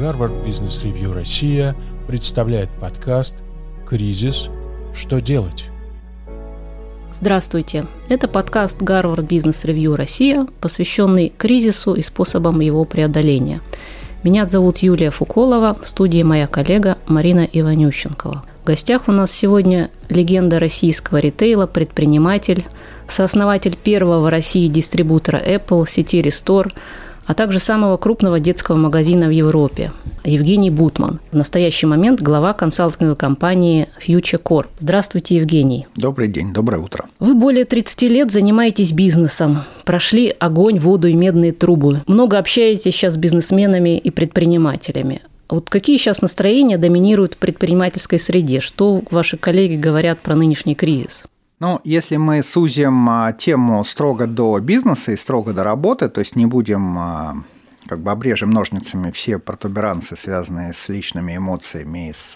Гарвард Бизнес Ревью Россия представляет подкаст «Кризис. Что делать?». Здравствуйте! Это подкаст Гарвард Бизнес Ревью Россия, посвященный кризису и способам его преодоления. Меня зовут Юлия Фуколова, в студии моя коллега Марина Иванющенкова. В гостях у нас сегодня легенда российского ритейла, предприниматель, сооснователь первого в России дистрибутора Apple, сети Restore, а также самого крупного детского магазина в Европе – Евгений Бутман. В настоящий момент глава консалтинговой компании Future Corp. Здравствуйте, Евгений. Добрый день, доброе утро. Вы более 30 лет занимаетесь бизнесом, прошли огонь, воду и медные трубы. Много общаетесь сейчас с бизнесменами и предпринимателями. Вот какие сейчас настроения доминируют в предпринимательской среде? Что ваши коллеги говорят про нынешний кризис? Ну, если мы сузим а, тему строго до бизнеса и строго до работы, то есть не будем а, как бы обрежем ножницами все протуберанцы, связанные с личными эмоциями с,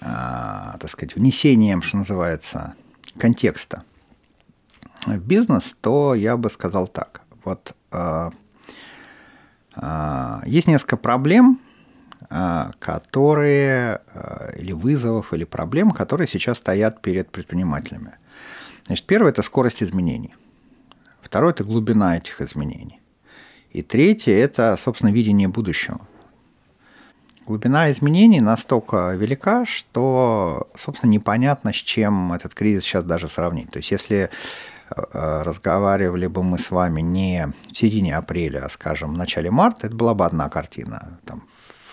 а, так сказать, внесением, что называется, контекста в бизнес, то я бы сказал так. Вот есть несколько проблем, которые, а, или вызовов, или проблем, которые сейчас стоят перед предпринимателями. Значит, первое – это скорость изменений. Второе – это глубина этих изменений. И третье – это, собственно, видение будущего. Глубина изменений настолько велика, что, собственно, непонятно, с чем этот кризис сейчас даже сравнить. То есть, если а, разговаривали бы мы с вами не в середине апреля, а, скажем, в начале марта, это была бы одна картина. Там,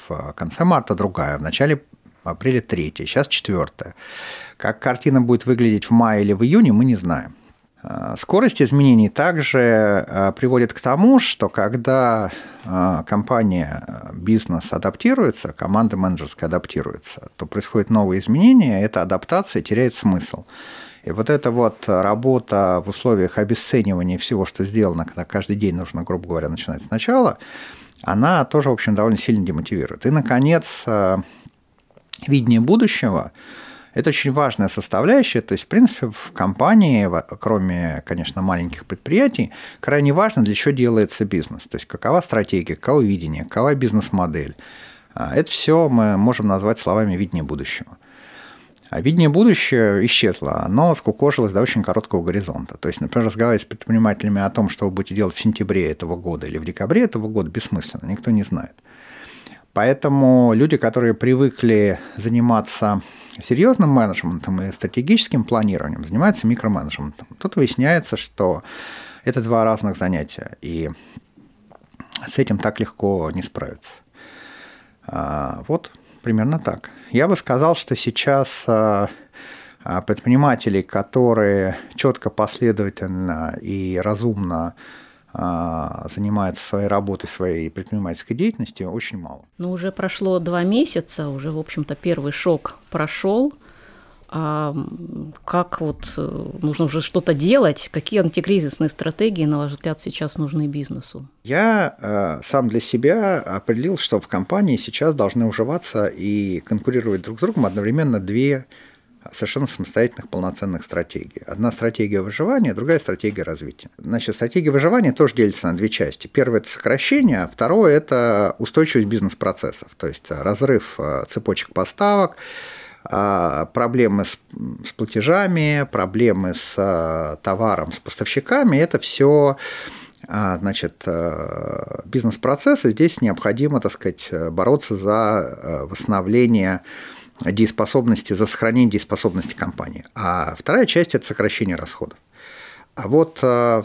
в конце марта другая, в начале апреля третья, сейчас четвертая. Как картина будет выглядеть в мае или в июне, мы не знаем. А, скорость изменений также а, приводит к тому, что когда а, компания, бизнес адаптируется, команда менеджерская адаптируется, то происходят новые изменения, эта адаптация теряет смысл. И вот эта вот работа в условиях обесценивания всего, что сделано, когда каждый день нужно, грубо говоря, начинать сначала, она тоже, в общем, довольно сильно демотивирует. И, наконец, э, видение будущего – это очень важная составляющая. То есть, в принципе, в компании, кроме, конечно, маленьких предприятий, крайне важно, для чего делается бизнес. То есть, какова стратегия, каково видение, какова бизнес-модель. А, это все мы можем назвать словами видения будущего. А видение будущего исчезло, оно скукожилось до очень короткого горизонта. То есть, например, разговаривать с предпринимателями о том, что вы будете делать в сентябре этого года или в декабре этого года, бессмысленно, никто не знает. Поэтому люди, которые привыкли заниматься серьезным менеджментом и стратегическим планированием, занимаются микроменеджментом. Тут выясняется, что это два разных занятия, и с этим так легко не справиться. А, вот примерно так. Я бы сказал, что сейчас а, а, предпринимателей, которые четко, последовательно и разумно а, занимаются своей работой, своей предпринимательской деятельностью, очень мало. Ну, уже прошло два месяца, уже, в общем-то, первый шок прошел – а как вот э, нужно уже что-то делать? Какие антикризисные стратегии, на ваш взгляд, сейчас нужны бизнесу? Я э, сам для себя определил, что в компании сейчас должны уживаться и конкурировать друг с другом одновременно две совершенно самостоятельных полноценных стратегий. Одна стратегия выживания, другая стратегия развития. Значит, стратегия выживания тоже делится на две части. Первое – это сокращение, а второе – это устойчивость бизнес-процессов, то есть разрыв э, цепочек поставок, проблемы с, с платежами, проблемы с а, товаром, с поставщиками, это все а, значит, бизнес-процессы. Здесь необходимо, так сказать, бороться за восстановление дееспособности, за сохранение дееспособности компании. А вторая часть – это сокращение расходов. А вот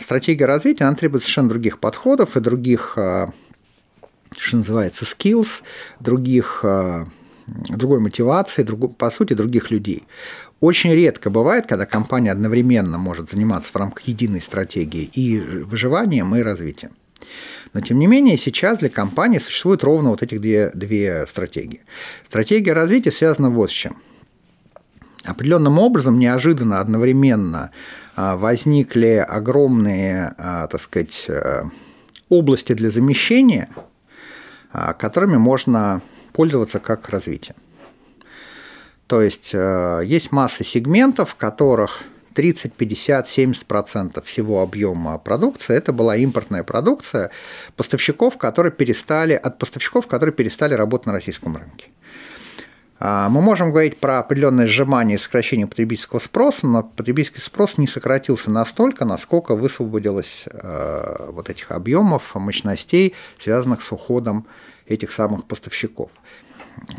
стратегия развития, она требует совершенно других подходов и других, что называется, skills, других другой мотивации, друг, по сути, других людей. Очень редко бывает, когда компания одновременно может заниматься в рамках единой стратегии и выживанием, и развитием. Но, тем не менее, сейчас для компании существует ровно вот этих две, две стратегии. Стратегия развития связана вот с чем. Определенным образом, неожиданно, одновременно а, возникли огромные, а, так сказать, э, области для замещения, а, которыми можно пользоваться как развитием. То есть э, есть масса сегментов, в которых 30, 50, 70 процентов всего объема продукции это была импортная продукция поставщиков, которые перестали, от поставщиков, которые перестали работать на российском рынке. А, мы можем говорить про определенное сжимание и сокращение потребительского спроса, но потребительский спрос не сократился настолько, насколько высвободилось э, вот этих объемов, мощностей, связанных с уходом этих самых поставщиков.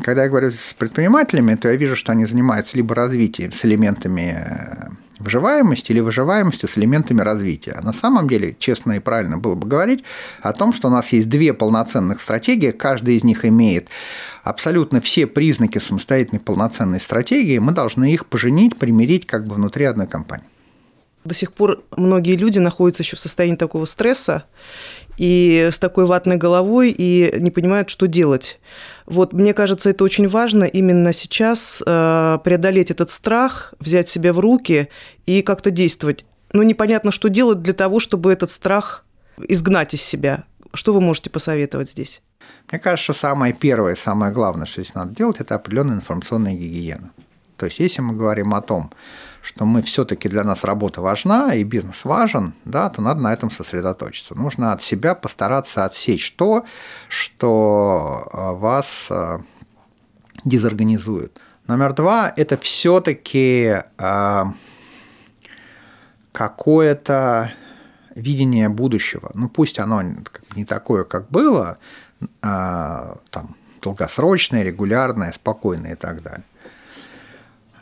Когда я говорю с предпринимателями, то я вижу, что они занимаются либо развитием с элементами э, выживаемости или выживаемостью с элементами развития. На самом деле, честно и правильно было бы говорить о том, что у нас есть две полноценных стратегии, каждая из них имеет абсолютно все признаки самостоятельной полноценной стратегии, мы должны их поженить, примирить как бы внутри одной компании. До сих пор многие люди находятся еще в состоянии такого стресса и с такой ватной головой и не понимают, что делать. Вот мне кажется, это очень важно именно сейчас э, преодолеть этот страх, взять себя в руки и как-то действовать. Но непонятно, что делать для того, чтобы этот страх изгнать из себя. Что вы можете посоветовать здесь? Мне кажется, самое первое, самое главное, что здесь надо делать, это определенная информационная гигиена. То есть, если мы говорим о том, что мы все-таки для нас работа важна и бизнес важен, да, то надо на этом сосредоточиться. Нужно от себя постараться отсечь то, что э, вас э, дезорганизует. Номер два – это все-таки э, какое-то видение будущего. Ну, пусть оно не такое, как было, там, долгосрочное, регулярное, спокойное и так далее.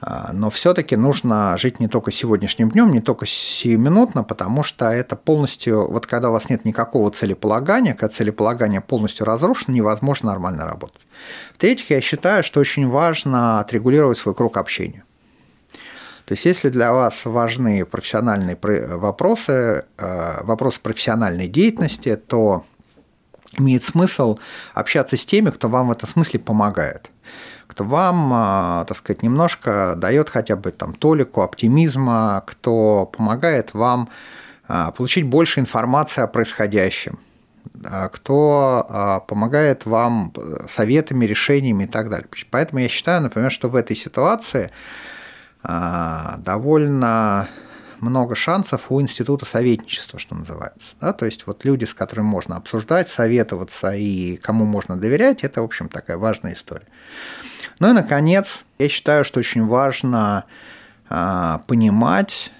А, но все-таки нужно жить не только сегодняшним днем, не только сиюминутно, потому что это полностью, вот когда у вас нет никакого целеполагания, когда целеполагание полностью разрушено, невозможно нормально работать. В-третьих, я считаю, что очень важно отрегулировать свой круг общения. То есть, если для вас важны профессиональные вопросы, э, вопросы профессиональной деятельности, то имеет смысл общаться с теми, кто вам в этом смысле помогает кто вам, а, так сказать, немножко дает хотя бы там толику оптимизма, кто помогает вам а, получить больше информации о происходящем, кто а, помогает вам советами, решениями и так далее. Поэтому я считаю, например, что в этой ситуации довольно много шансов у института советничества, что называется. Да? То есть вот люди, с которыми можно обсуждать, советоваться и кому можно доверять, это, в общем, такая важная история. Ну и, наконец, я считаю, что очень важно а, понимать,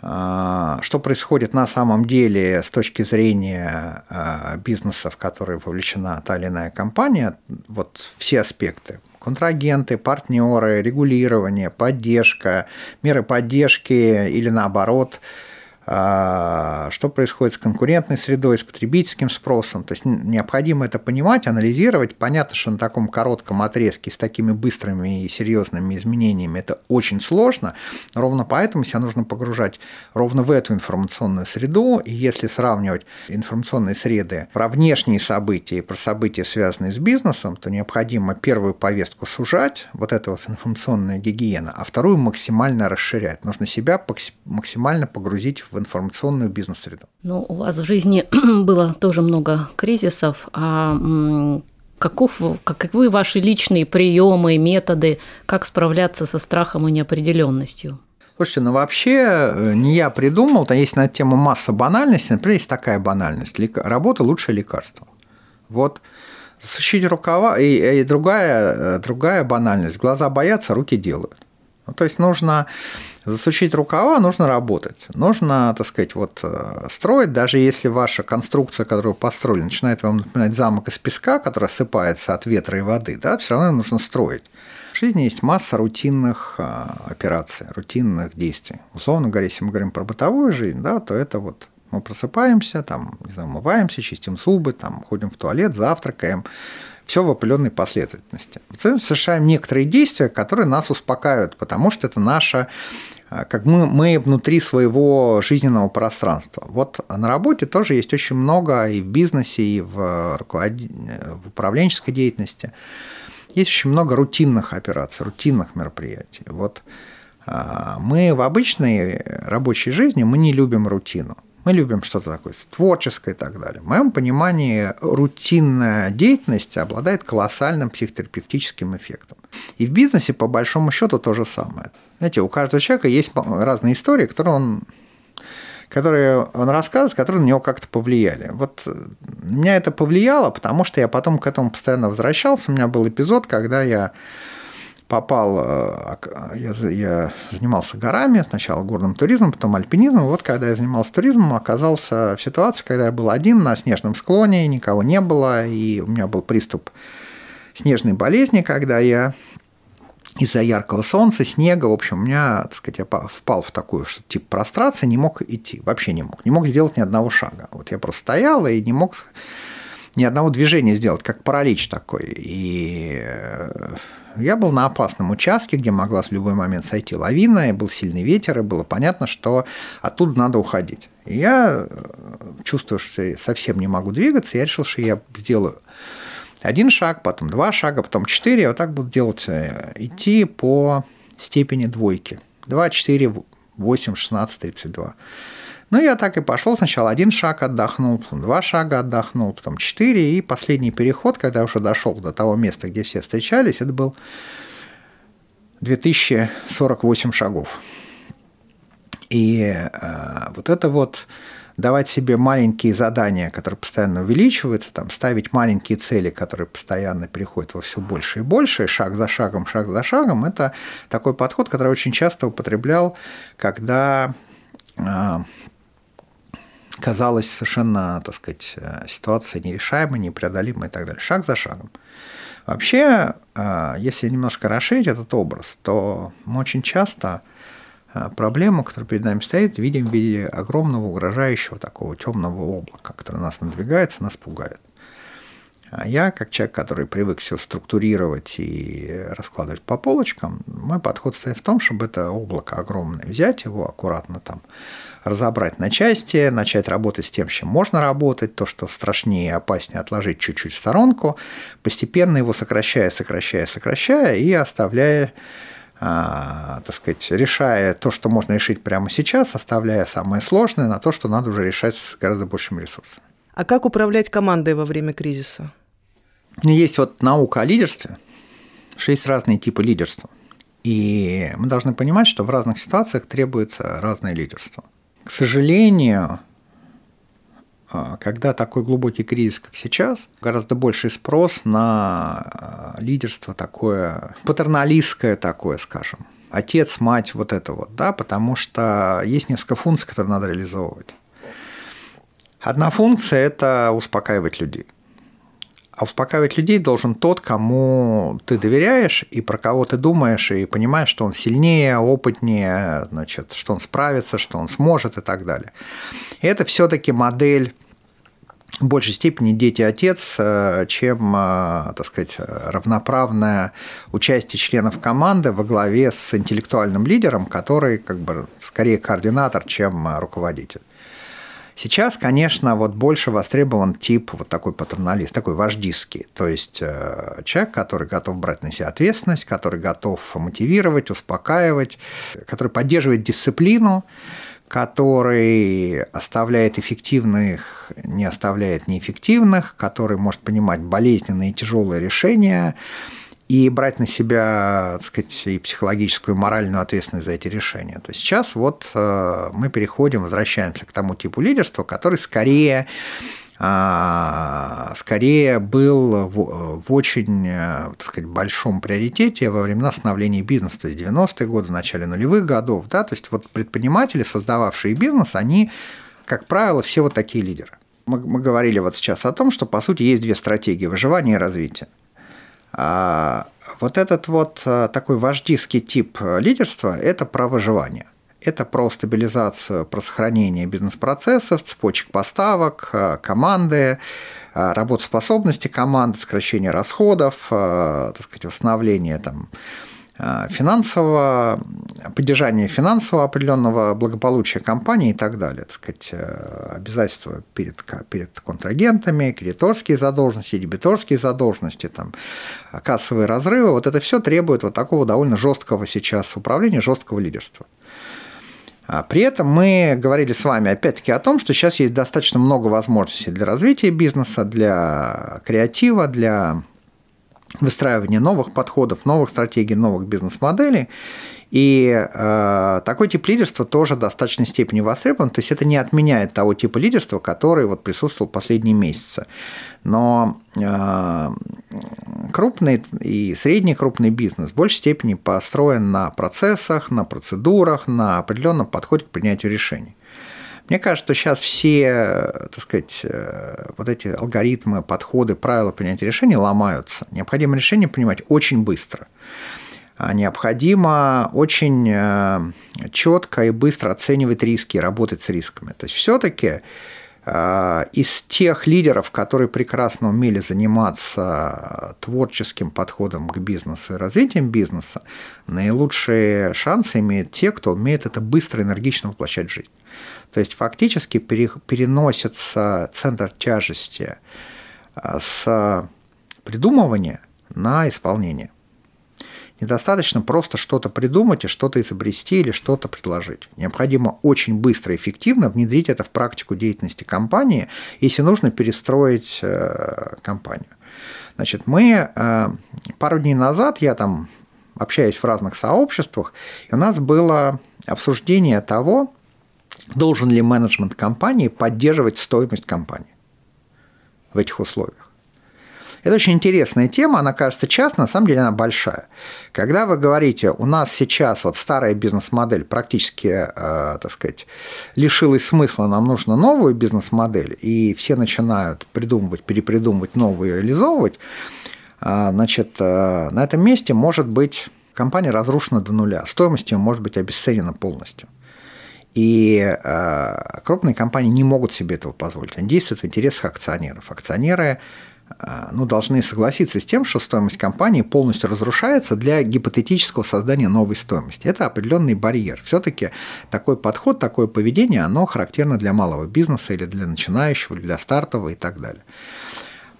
а, что происходит на самом деле с точки зрения а, бизнеса, в который вовлечена та или иная компания, вот все аспекты, контрагенты, партнеры, регулирование, поддержка, меры поддержки или наоборот – что происходит с конкурентной средой, с потребительским спросом. То есть необходимо это понимать, анализировать. Понятно, что на таком коротком отрезке с такими быстрыми и серьезными изменениями это очень сложно. Ровно поэтому себя нужно погружать ровно в эту информационную среду. И если сравнивать информационные среды про внешние события и про события, связанные с бизнесом, то необходимо первую повестку сужать, вот это вот информационная гигиена, а вторую максимально расширять. Нужно себя максимально погрузить в информационную бизнес-среду. Ну, у вас в жизни было тоже много кризисов, а каков, каковы ваши личные приемы, методы, как справляться со страхом и неопределенностью? Слушайте, ну вообще э, не я придумал, там есть на эту тему масса банальностей. Например, есть такая банальность. Работа – лучшее лекарство. Вот сучить рукава, и, и другая, э, другая банальность. Глаза боятся, руки делают. Ну, то есть нужно засучить рукава, нужно работать. Нужно, так сказать, вот э, строить, даже если ваша конструкция, которую построили, начинает вам напоминать замок из песка, который осыпается от ветра и воды, да, все равно нужно строить. В жизни есть масса рутинных э, операций, рутинных действий. Условно говоря, если мы говорим про бытовую жизнь, да, то это вот мы просыпаемся, там, не знаю, умываемся, чистим зубы, там, ходим в туалет, завтракаем, все в определенной последовательности. Совершаем некоторые действия, которые нас успокаивают, потому что это наша как мы, мы внутри своего жизненного пространства. Вот на работе тоже есть очень много и в бизнесе, и в, руковод... в управленческой деятельности. Есть очень много рутинных операций, рутинных мероприятий. Вот а, мы в обычной рабочей жизни мы не любим рутину. Мы любим что-то такое творческое и так далее. В моем понимании рутинная деятельность обладает колоссальным психотерапевтическим эффектом. И в бизнесе, по большому счету, то же самое. Знаете, у каждого человека есть разные истории, которые он которые он рассказывает, которые на него как-то повлияли. Вот на меня это повлияло, потому что я потом к этому постоянно возвращался. У меня был эпизод, когда я попал, э, я, я занимался горами, сначала горным туризмом, потом альпинизмом. Вот когда я занимался туризмом, оказался в ситуации, когда я был один на снежном склоне, никого не было, и у меня был приступ снежной болезни, когда я из-за яркого солнца, снега, в общем, у меня, так сказать, я впал в такую что тип прострации, не мог идти, вообще не мог, не мог сделать ни одного шага. Вот я просто стоял и не мог ни одного движения сделать, как паралич такой. И э, я был на опасном участке, где могла в любой момент сойти лавина, и был сильный ветер, и было понятно, что оттуда надо уходить. И я, э, чувствую, что совсем не могу двигаться, я решил, что я сделаю один шаг, потом два шага, потом четыре. Вот так буду делать, э, идти по степени двойки. 2, 4, 8, 16, 32. Ну, я так и пошел. Сначала один шаг отдохнул, потом два шага отдохнул, потом четыре. И последний переход, когда я уже дошел до того места, где все встречались, это был 2048 шагов. И э, вот это вот давать себе маленькие задания, которые постоянно увеличиваются, там, ставить маленькие цели, которые постоянно переходят во все больше и больше, шаг за шагом, шаг за шагом, это такой подход, который очень часто употреблял, когда а, казалась совершенно, так сказать, ситуация нерешаемой, непреодолимой и так далее. Шаг за шагом. Вообще, а, если немножко расширить этот образ, то мы очень часто проблему, которая перед нами стоит, видим в виде огромного угрожающего такого темного облака, которое нас надвигается, нас пугает. А я, как человек, который привык все структурировать и раскладывать по полочкам, мой подход стоит в том, чтобы это облако огромное взять, его аккуратно там разобрать на части, начать работать с тем, с чем можно работать, то, что страшнее и опаснее, отложить чуть-чуть в сторонку, постепенно его сокращая, сокращая, сокращая и оставляя а, так сказать, решая то, что можно решить прямо сейчас, оставляя самое сложное на то, что надо уже решать с гораздо большим ресурсом. А как управлять командой во время кризиса? Есть вот наука о лидерстве, шесть разные типы лидерства. И мы должны понимать, что в разных ситуациях требуется разное лидерство. К сожалению, а, когда такой глубокий кризис, как сейчас, гораздо больший спрос на а, лидерство такое, патерналистское такое, скажем. Отец, мать, вот это вот, да, потому что есть несколько функций, которые надо реализовывать. Одна функция – это успокаивать людей. А успокаивать людей должен тот, кому ты доверяешь и про кого ты думаешь, и понимаешь, что он сильнее, опытнее, значит, что он справится, что он сможет и так далее. И это все-таки модель в большей степени дети-отец, э, чем, э, так сказать, равноправное участие членов команды во главе с интеллектуальным лидером, который как бы скорее координатор, чем руководитель. Сейчас, конечно, вот больше востребован тип вот такой патерналист, такой вождистский. То есть э, человек, который готов брать на себя ответственность, который готов мотивировать, успокаивать, который поддерживает дисциплину, который оставляет эффективных, не оставляет неэффективных, который может принимать болезненные и тяжелые решения, и брать на себя, так сказать, и психологическую, и моральную ответственность за эти решения. То сейчас вот э, мы переходим, возвращаемся к тому типу лидерства, который скорее а, скорее был в, в очень э, так сказать, большом приоритете во времена становления бизнеса, то есть 90-е годы, в начале нулевых годов. Да? То есть вот предприниматели, создававшие бизнес, они, как правило, все вот такие лидеры. Мы, мы говорили вот сейчас о том, что, по сути, есть две стратегии – выживания и развития. А вот этот вот э, такой вождистский тип лидерства – это про выживание. Это про стабилизацию, про сохранение бизнес-процессов, цепочек поставок, э, команды, э, работоспособности команды, сокращение расходов, так сказать, восстановление там, Э, финансового, поддержания финансового определенного благополучия компании и так далее. Так сказать, э, обязательства перед, перед контрагентами, кредиторские задолженности, дебиторские задолженности, там, кассовые разрывы. Вот это все требует вот такого довольно жесткого сейчас управления, жесткого лидерства. А при этом мы говорили с вами опять-таки о том, что сейчас есть достаточно много возможностей для развития бизнеса, для креатива, для выстраивания новых подходов, новых стратегий, новых бизнес-моделей. И э, такой тип лидерства тоже в достаточной степени востребован. То есть это не отменяет того типа лидерства, который вот присутствовал последние месяцы. Но э, крупный и средний крупный бизнес в большей степени построен на процессах, на процедурах, на определенном подходе к принятию решений. Мне кажется, что сейчас все, так сказать, э, вот эти алгоритмы, подходы, правила принятия решений ломаются. Необходимо решение принимать очень быстро. А необходимо очень э, четко и быстро оценивать риски, работать с рисками. То есть все-таки э, из тех лидеров, которые прекрасно умели заниматься творческим подходом к бизнесу и развитием бизнеса, наилучшие шансы имеют те, кто умеет это быстро и энергично воплощать в жизнь. То есть фактически переносится центр тяжести а, с придумывания на исполнение. Недостаточно просто что-то придумать и что-то изобрести или что-то предложить. Необходимо очень быстро и эффективно внедрить это в практику деятельности компании, если нужно перестроить э, компанию. Значит, мы э, пару дней назад, я там общаюсь в разных сообществах, и у нас было обсуждение того, должен ли менеджмент компании поддерживать стоимость компании в этих условиях. Это очень интересная тема, она кажется частной, на самом деле она большая. Когда вы говорите, у нас сейчас вот старая бизнес-модель практически, э, так сказать, лишилась смысла, нам нужно новую бизнес-модель, и все начинают придумывать, перепридумывать новую и реализовывать, э, значит, э, на этом месте может быть компания разрушена до нуля, стоимость ее может быть обесценена полностью. И э, крупные компании не могут себе этого позволить. Они действуют в интересах акционеров. Акционеры э, ну, должны согласиться с тем, что стоимость компании полностью разрушается для гипотетического создания новой стоимости. Это определенный барьер. Все-таки такой подход, такое поведение, оно характерно для малого бизнеса или для начинающего, или для стартового и так далее.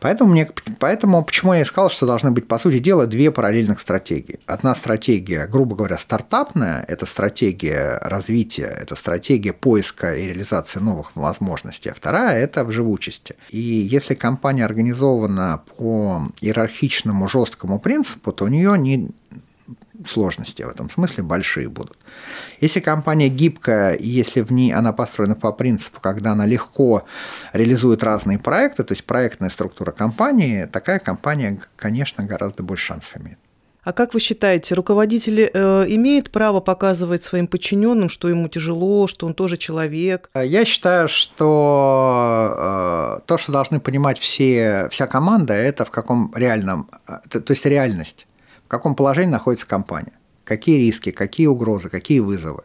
Поэтому, мне, поэтому почему я сказал, что должны быть, по сути дела, две параллельных стратегии. Одна стратегия, грубо говоря, стартапная, это стратегия развития, это стратегия поиска и реализации новых возможностей, а вторая – это в живучести. И если компания организована по иерархичному жесткому принципу, то у нее не, сложности в этом смысле большие будут. Если компания гибкая, и если в ней она построена по принципу, когда она легко реализует разные проекты, то есть проектная структура компании, такая компания, конечно, гораздо больше шансов имеет. А как вы считаете, руководитель э, имеет право показывать своим подчиненным, что ему тяжело, что он тоже человек? Я считаю, что э, то, что должны понимать все, вся команда, это в каком реальном, э, то, то есть реальность в каком положении находится компания, какие риски, какие угрозы, какие вызовы.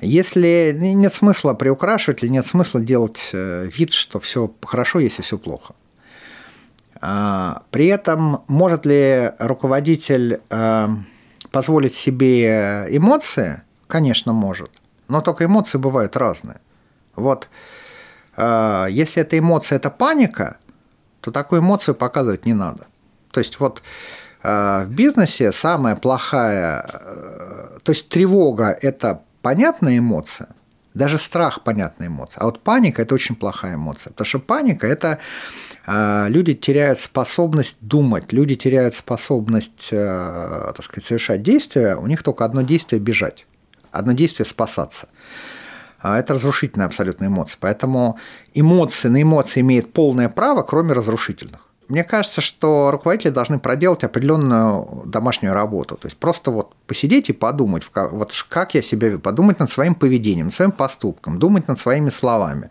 Если нет смысла приукрашивать или нет смысла делать э, вид, что все хорошо, если все плохо. А, при этом может ли руководитель э, позволить себе эмоции? Конечно, может. Но только эмоции бывают разные. Вот э, если эта эмоция – это паника, то такую эмоцию показывать не надо. То есть вот в бизнесе самая плохая, э, то есть тревога – это понятная эмоция, даже страх – понятная эмоция, а вот паника – это очень плохая эмоция, потому что паника – это э, люди теряют способность думать, люди теряют способность, так сказать, совершать действия, у них только одно действие – бежать, одно действие – спасаться. А это разрушительная абсолютная эмоция. Поэтому эмоции на эмоции имеют полное право, кроме разрушительных. Мне кажется, что руководители должны проделать определенную домашнюю работу. То есть просто вот посидеть и подумать, вот как я себя веду, подумать над своим поведением, над своим поступком, думать над своими словами.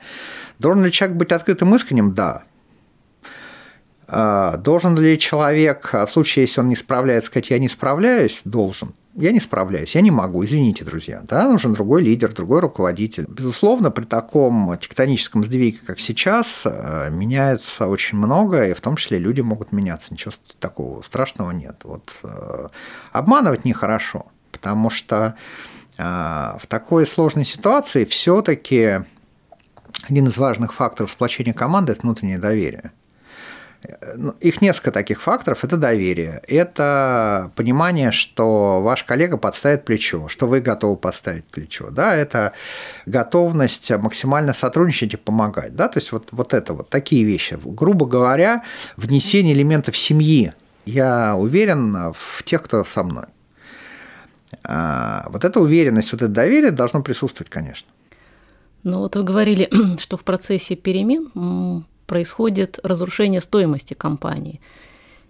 Должен ли человек быть открытым искренним? Да. А, должен ли человек, в случае, если он не справляется, сказать, я не справляюсь? Должен я не справляюсь, я не могу, извините, друзья. Да, нужен другой лидер, другой руководитель. Безусловно, при таком тектоническом сдвиге, как сейчас, э, меняется очень многое, и в том числе люди могут меняться. Ничего такого страшного нет. Вот, э, обманывать нехорошо, потому что э, в такой сложной ситуации все-таки один из важных факторов сплочения команды – это внутреннее доверие. Ну, их несколько таких факторов. Это доверие, это понимание, что ваш коллега подставит плечо, что вы готовы подставить плечо. Да, это готовность максимально сотрудничать и помогать. Да, то есть вот, вот это вот такие вещи. Грубо говоря, внесение элементов семьи Я уверен в тех, кто со мной. А, вот эта уверенность, вот это доверие должно присутствовать, конечно. Ну вот вы говорили, что в процессе перемен происходит разрушение стоимости компании.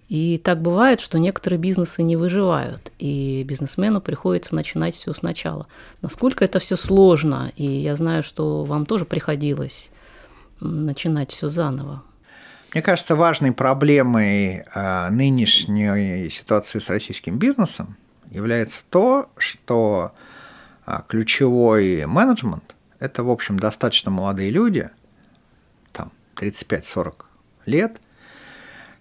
И так бывает, что некоторые бизнесы не выживают, и бизнесмену приходится начинать все сначала. Насколько это все сложно, и я знаю, что вам тоже приходилось начинать все заново. Мне кажется, важной проблемой а, нынешней ситуации с российским бизнесом является то, что а, ключевой менеджмент – это, в общем, достаточно молодые люди, 35-40 лет,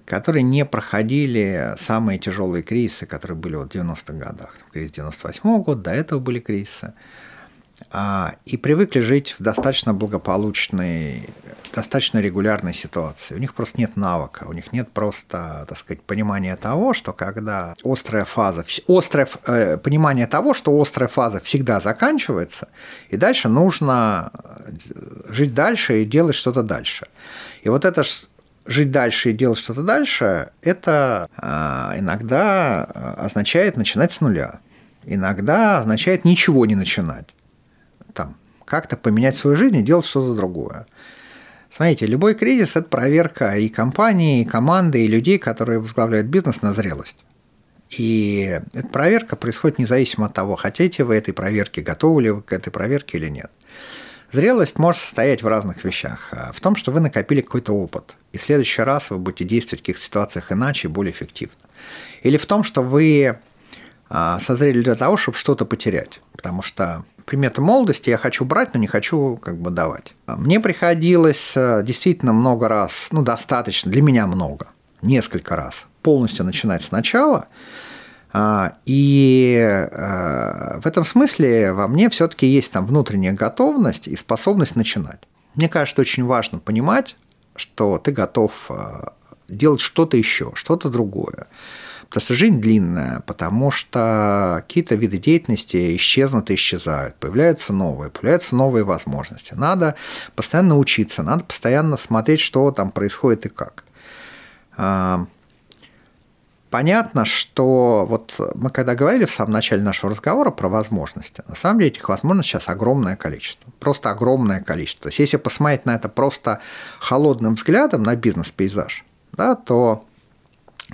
которые не проходили самые тяжелые кризисы, которые были вот в 90-х годах. Кризис 98 -го года, до этого были кризисы. А, и привыкли жить в достаточно благополучной, достаточно регулярной ситуации. У них просто нет навыка, у них нет просто, так сказать, понимания того, что когда острая фаза, острое э, понимание того, что острая фаза всегда заканчивается, и дальше нужно э, жить дальше и делать что-то дальше. И вот это жить дальше и делать что-то дальше, это э, иногда означает начинать с нуля. Иногда означает ничего не начинать как-то поменять свою жизнь и делать что-то другое. Смотрите, любой кризис – это проверка и компании, и команды, и людей, которые возглавляют бизнес на зрелость. И эта проверка происходит независимо от того, хотите вы этой проверки, готовы ли вы к этой проверке или нет. Зрелость может состоять в разных вещах. В том, что вы накопили какой-то опыт, и в следующий раз вы будете действовать в каких-то ситуациях иначе более эффективно. Или в том, что вы а, созрели для того, чтобы что-то потерять. Потому что приметы молодости я хочу брать, но не хочу как бы давать. Мне приходилось э, действительно много раз, ну достаточно, для меня много, несколько раз, полностью начинать сначала. А, и э, в этом смысле во мне все-таки есть там внутренняя готовность и способность начинать. Мне кажется, очень важно понимать, что ты готов э, делать что-то еще, что-то другое. Что жизнь длинная, потому что какие-то виды деятельности исчезнут и исчезают, появляются новые, появляются новые возможности. Надо постоянно учиться, надо постоянно смотреть, что там происходит и как. А, понятно, что вот мы когда говорили в самом начале нашего разговора про возможности, на самом деле этих возможностей сейчас огромное количество, просто огромное количество. То есть если посмотреть на это просто холодным взглядом, на бизнес-пейзаж, да, то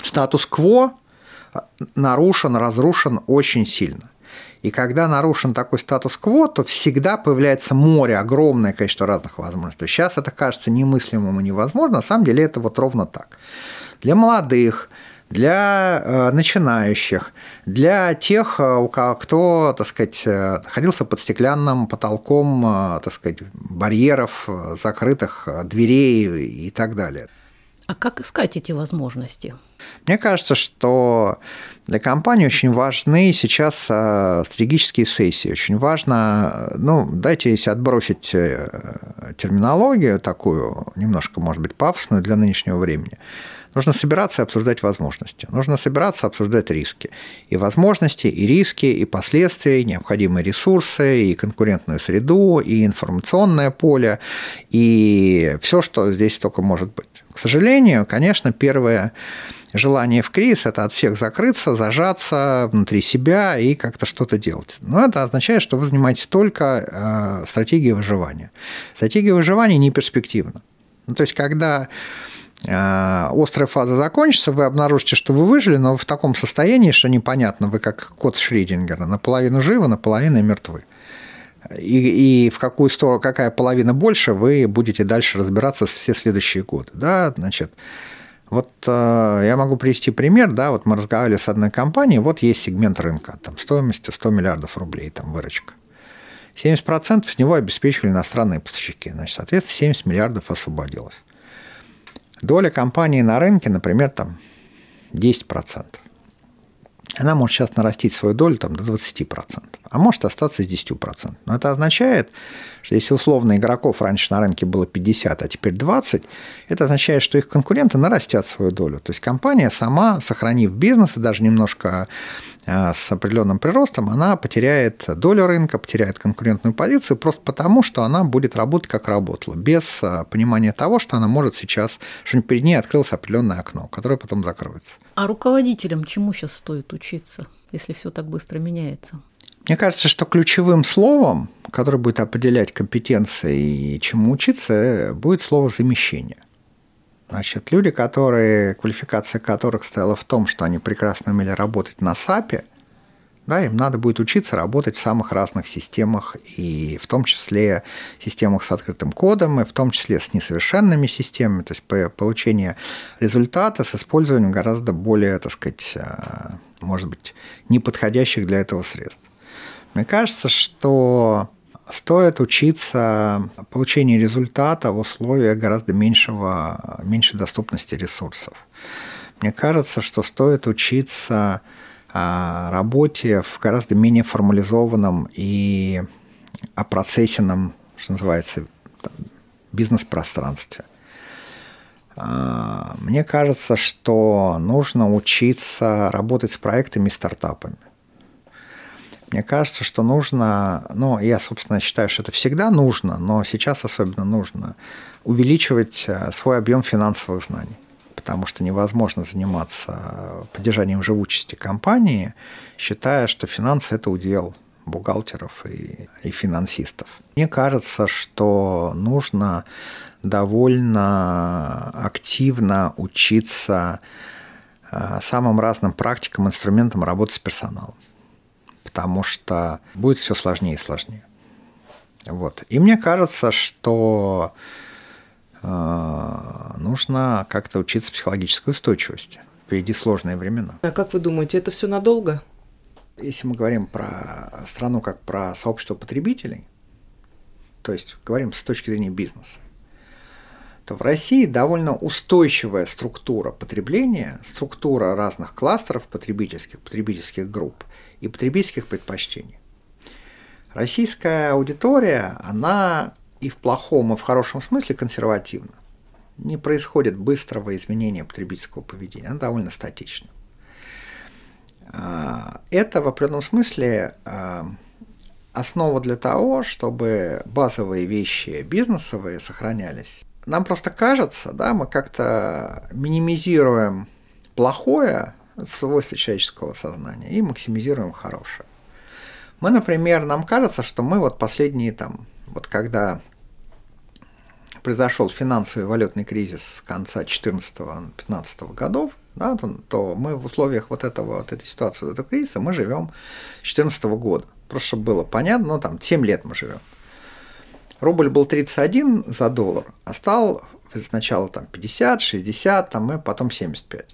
статус-кво нарушен, разрушен очень сильно. И когда нарушен такой статус-кво, то всегда появляется море, огромное количество разных возможностей. Сейчас это кажется немыслимым и невозможно, на самом деле это вот ровно так. Для молодых, для э, начинающих, для тех, э, у кого, кто, так сказать, э, находился под стеклянным потолком, так сказать, барьеров, закрытых дверей и так далее. А как искать эти возможности? Мне кажется, что для компании очень важны сейчас а, стратегические сессии. Очень важно, ну, дайте если отбросить э, терминологию такую, немножко, может быть, пафосную для нынешнего времени. Нужно собираться и обсуждать возможности. Нужно собираться, обсуждать риски. И возможности, и риски, и последствия, и необходимые ресурсы, и конкурентную среду, и информационное поле, и все, что здесь только может быть. К сожалению, конечно, первое желание в кризис – это от всех закрыться, зажаться внутри себя и как-то что-то делать. Но это означает, что вы занимаетесь только э, стратегией выживания. Стратегия выживания не перспективна. Ну, то есть, когда острая фаза закончится, вы обнаружите, что вы выжили, но в таком состоянии, что непонятно, вы как кот Шридингера, наполовину живы, наполовину мертвы и, и в какую сторону, какая половина больше, вы будете дальше разбираться все следующие годы. Да, значит, вот э, я могу привести пример, да, вот мы разговаривали с одной компанией, вот есть сегмент рынка, там стоимостью 100 миллиардов рублей, там выручка. 70% с него обеспечивали иностранные поставщики, значит, соответственно, 70 миллиардов освободилось. Доля компании на рынке, например, там 10%. Она может сейчас нарастить свою долю там, до 20%. А может остаться с 10%. Но это означает, что если условно игроков раньше на рынке было 50, а теперь 20, это означает, что их конкуренты нарастят свою долю. То есть компания сама, сохранив бизнес и даже немножко а, с определенным приростом, она потеряет долю рынка, потеряет конкурентную позицию просто потому, что она будет работать как работала, без а, понимания того, что она может сейчас, что перед ней открылось определенное окно, которое потом закроется. А руководителям чему сейчас стоит учиться, если все так быстро меняется? Мне кажется, что ключевым словом, которое будет определять компетенции и чему учиться, будет слово замещение. Значит, люди, которые, квалификация которых стояла в том, что они прекрасно умели работать на САПе, да, им надо будет учиться работать в самых разных системах, и в том числе системах с открытым кодом, и в том числе с несовершенными системами, то есть получение результата с использованием гораздо более, так сказать, а, может быть, неподходящих для этого средств. Мне кажется, что стоит учиться получению результата в условиях гораздо меньшего, меньшей доступности ресурсов. Мне кажется, что стоит учиться а, работе в гораздо менее формализованном и опроцессенном, что называется, бизнес-пространстве. А, мне кажется, что нужно учиться работать с проектами и стартапами. Мне кажется, что нужно, ну, я, собственно, считаю, что это всегда нужно, но сейчас особенно нужно увеличивать э, свой объем финансовых знаний потому что невозможно заниматься поддержанием живучести компании, считая, что финансы – это удел бухгалтеров и, и финансистов. Мне кажется, что нужно довольно активно учиться э, самым разным практикам, инструментам работы с персоналом потому что будет все сложнее и сложнее. Вот. И мне кажется, что э, нужно как-то учиться психологической устойчивости. Впереди сложные времена. А как вы думаете, это все надолго? Если мы говорим про страну как про сообщество потребителей, то есть говорим с точки зрения бизнеса, то в России довольно устойчивая структура потребления, структура разных кластеров потребительских, потребительских групп и потребительских предпочтений. Российская аудитория, она и в плохом, и в хорошем смысле консервативна. Не происходит быстрого изменения потребительского поведения, она довольно статична. А, это в определенном смысле а, основа для того, чтобы базовые вещи бизнесовые сохранялись. Нам просто кажется, да, мы как-то минимизируем плохое, свойства человеческого сознания и максимизируем хорошее. Мы, например, нам кажется, что мы вот последние там, вот когда произошел финансовый валютный кризис с конца 14-15 годов, да, то, то мы в условиях вот этого, вот этой ситуации, вот этого кризиса, мы живем с 2014 года. Просто чтобы было понятно, ну там 7 лет мы живем. Рубль был 31 за доллар, а стал сначала там 50, 60, там, мы потом 75.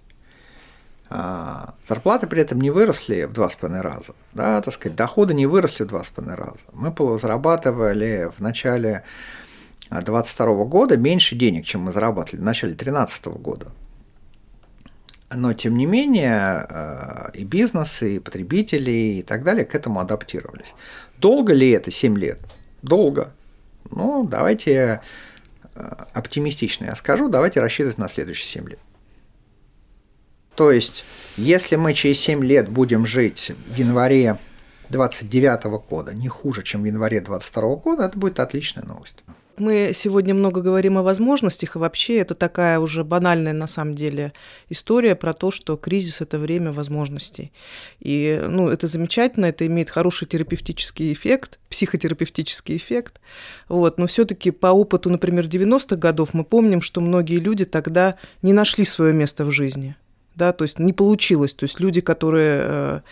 А, зарплаты при этом не выросли в два с половиной раза, да, так сказать, доходы не выросли в два с половиной раза. Мы зарабатывали в начале 22 года меньше денег, чем мы зарабатывали в начале 2013 года. Но, тем не менее, а, и бизнес, и потребители, и так далее к этому адаптировались. Долго ли это 7 лет? Долго. Ну, давайте а, оптимистично я скажу, давайте рассчитывать на следующие 7 лет. То есть, если мы через 7 лет будем жить в январе 29 года не хуже, чем в январе 22 года, это будет отличная новость. Мы сегодня много говорим о возможностях, и вообще это такая уже банальная на самом деле история про то, что кризис – это время возможностей. И ну, это замечательно, это имеет хороший терапевтический эффект, психотерапевтический эффект. Вот. Но все таки по опыту, например, 90-х годов мы помним, что многие люди тогда не нашли свое место в жизни – да, то есть не получилось. То есть люди, которые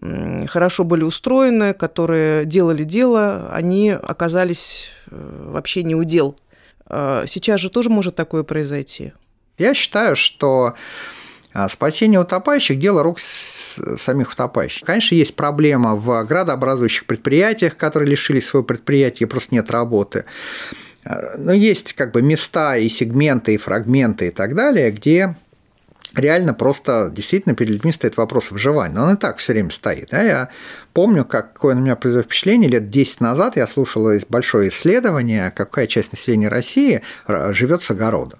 э, хорошо были устроены, которые делали дело, они оказались э, вообще не удел. Э, сейчас же тоже может такое произойти. Я считаю, что Спасение утопающих – дело рук самих утопающих. Конечно, есть проблема в градообразующих предприятиях, которые лишились своего предприятия, просто нет работы. Но есть как бы места и сегменты, и фрагменты и так далее, где реально просто действительно перед людьми стоит вопрос выживания. Он и так все время стоит. Да? Я помню, какое на меня произвело впечатление. Лет 10 назад я слушал большое исследование, какая часть населения России живет с огорода.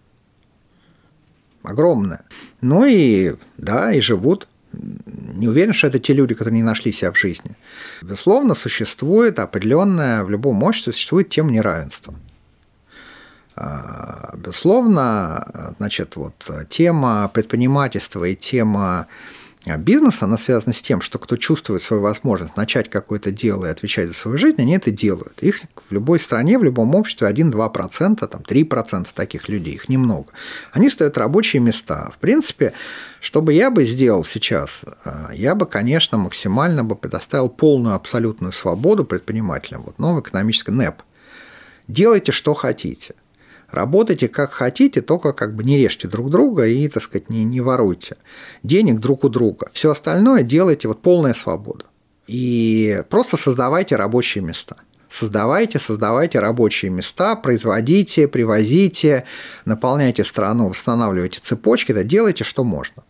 Огромная. Ну и да, и живут. Не уверен, что это те люди, которые не нашли себя в жизни. Безусловно, существует определенная, в любом обществе существует тема неравенства. А, безусловно, значит, вот тема предпринимательства и тема бизнеса, она связана с тем, что кто чувствует свою возможность начать какое-то дело и отвечать за свою жизнь, они это делают. Их в любой стране, в любом обществе 1-2%, там 3% таких людей, их немного. Они стоят рабочие места. В принципе, что бы я бы сделал сейчас, а, я бы, конечно, максимально бы предоставил полную абсолютную свободу предпринимателям. Вот новый экономический НЭП. Делайте, что хотите – Работайте как хотите, только как бы не режьте друг друга и, так сказать, не, не воруйте денег друг у друга. Все остальное делайте вот полная свобода. И просто создавайте рабочие места. Создавайте, создавайте рабочие места, производите, привозите, наполняйте страну, восстанавливайте цепочки, да, делайте, что можно.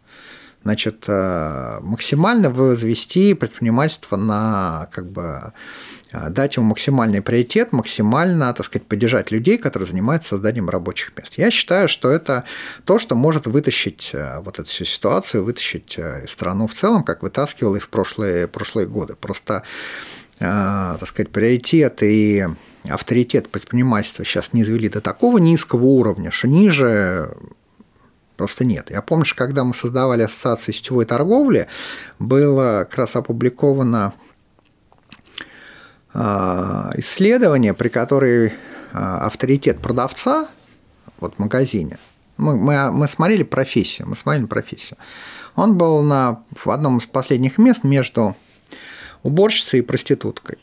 Значит, э, максимально возвести предпринимательство на как бы а, дать ему максимальный приоритет, максимально, так сказать, поддержать людей, которые занимаются созданием рабочих мест. Я считаю, что это то, что может вытащить э, вот эту всю ситуацию, вытащить э, страну в целом, как вытаскивал и в прошлые, прошлые годы. Просто, э, так сказать, приоритет и авторитет предпринимательства сейчас не извели до такого низкого уровня, что ниже просто нет. Я помню, что когда мы создавали ассоциацию сетевой торговли, было как раз опубликовано а, исследование, при которой а, авторитет продавца вот в магазине, мы, мы, мы смотрели профессию, мы смотрели профессию. Он был на, в одном из последних мест между уборщицей и проституткой.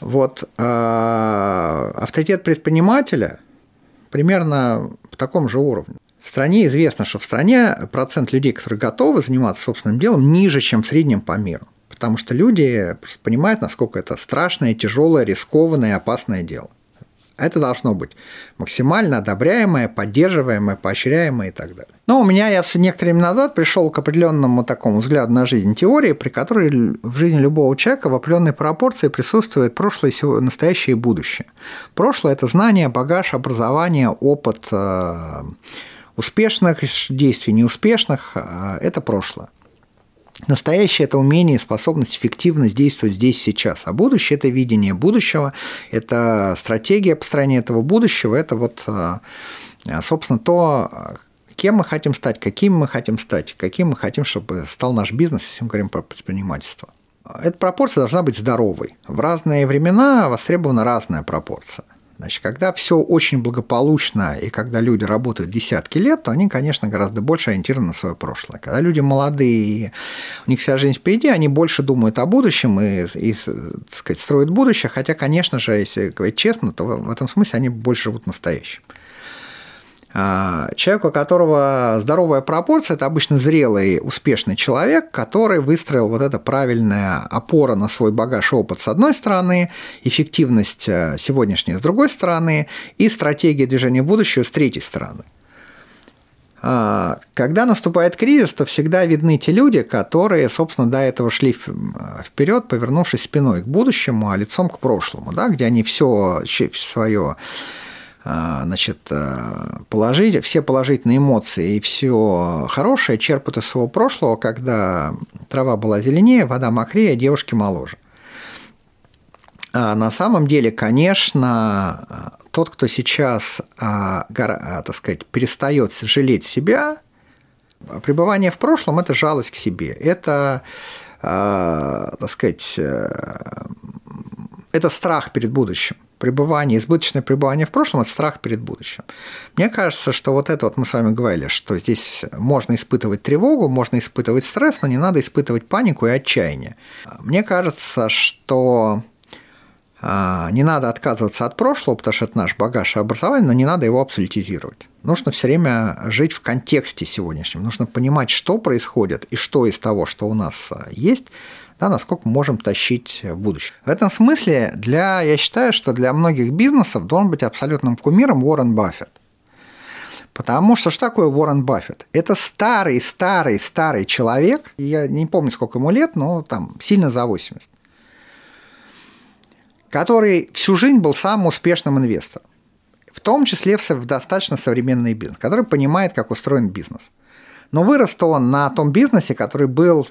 Вот авторитет предпринимателя примерно в таком же уровне. В стране известно, что в стране процент людей, которые готовы заниматься собственным делом, ниже, чем в среднем по миру потому что люди понимают, насколько это страшное, тяжелое, рискованное и опасное дело. Это должно быть максимально одобряемое, поддерживаемое, поощряемое и так далее. Но у меня я некоторое время назад пришел к определенному такому взгляду на жизнь теории, при которой в жизни любого человека в определенной пропорции присутствует прошлое, настоящее и будущее. Прошлое – это знание, багаж, образование, опыт э, успешных действий, неуспешных э, – это прошлое. Настоящее – это умение способность эффективно действовать здесь сейчас. А будущее – это видение будущего, это стратегия построения этого будущего, это вот, а, собственно, то, кем мы хотим стать, каким мы хотим стать, каким мы хотим, чтобы стал наш бизнес, если мы говорим про предпринимательство. Эта пропорция должна быть здоровой. В разные времена востребована разная пропорция. Значит, когда все очень благополучно и когда люди работают десятки лет, то они, конечно, гораздо больше ориентированы на свое прошлое. Когда люди молодые, у них вся жизнь впереди, они больше думают о будущем и, и так сказать, строят будущее, хотя, конечно же, если говорить честно, то в этом смысле они больше живут настоящим. А, человек, у которого здоровая пропорция, это обычно зрелый, успешный человек, который выстроил вот это правильная опора на свой багаж опыт с одной стороны, эффективность э, сегодняшняя с другой стороны и стратегия движения будущего с третьей стороны. А, когда наступает кризис, то всегда видны те люди, которые, собственно, до этого шли вперед, повернувшись спиной к будущему, а лицом к прошлому, да, где они все свое значит, э, положить, все положительные эмоции и все хорошее черпают из своего прошлого, когда трава была зеленее, вода мокрее, девушки моложе. А на самом деле, конечно, тот, кто сейчас, а, так сказать, перестает жалеть себя, пребывание в прошлом – это жалость к себе, это, так сказать, э, это страх перед будущим пребывание, избыточное пребывание в прошлом – это страх перед будущим. Мне кажется, что вот это вот мы с вами говорили, что здесь можно испытывать тревогу, можно испытывать стресс, но не надо испытывать панику и отчаяние. Мне кажется, что а, не надо отказываться от прошлого, потому что это наш багаж и образование, но не надо его абсолютизировать. Нужно все время жить в контексте сегодняшнем. Нужно понимать, что происходит и что из того, что у нас а, есть, да, насколько можем тащить в будущее. В этом смысле для, я считаю, что для многих бизнесов должен быть абсолютным кумиром Уоррен Баффет. Потому что что такое Уоррен Баффет? Это старый, старый, старый человек, я не помню, сколько ему лет, но там сильно за 80, который всю жизнь был самым успешным инвестором, в том числе в достаточно современный бизнес, который понимает, как устроен бизнес. Но вырос он на том бизнесе, который был,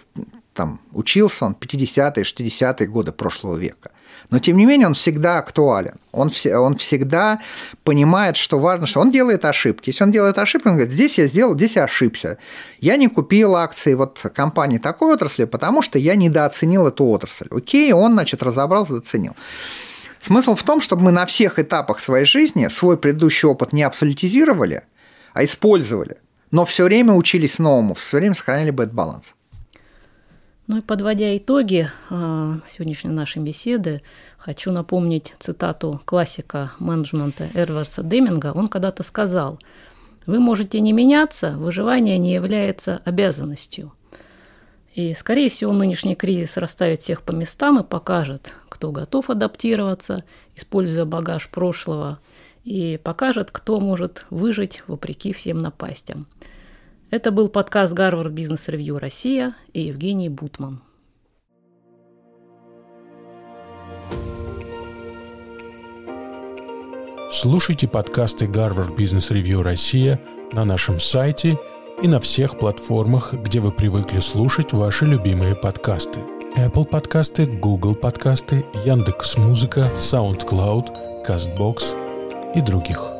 там, учился он 50-е, 60-е годы прошлого века – но тем не менее он всегда актуален. Он, все, он всегда понимает, что важно, что он делает ошибки. Если он делает ошибки, он говорит, здесь я сделал, здесь я ошибся. Я не купил акции вот компании такой отрасли, потому что я недооценил эту отрасль. Окей, он, значит, разобрался, заценил. Смысл в том, чтобы мы на всех этапах своей жизни свой предыдущий опыт не абсолютизировали, а использовали, но все время учились новому, все время сохраняли бы этот баланс. Ну и подводя итоги а, сегодняшней нашей беседы, хочу напомнить цитату классика менеджмента Эрварса Деминга. Он когда-то сказал, вы можете не меняться, выживание не является обязанностью. И, скорее всего, нынешний кризис расставит всех по местам и покажет, кто готов адаптироваться, используя багаж прошлого, и покажет, кто может выжить вопреки всем напастям. Это был подкаст Гарвард Бизнес Ревью Россия и Евгений Бутман. Слушайте подкасты Гарвард Бизнес Ревью Россия на нашем сайте и на всех платформах, где вы привыкли слушать ваши любимые подкасты. Apple подкасты, Google подкасты, Яндекс Музыка, SoundCloud, CastBox и других.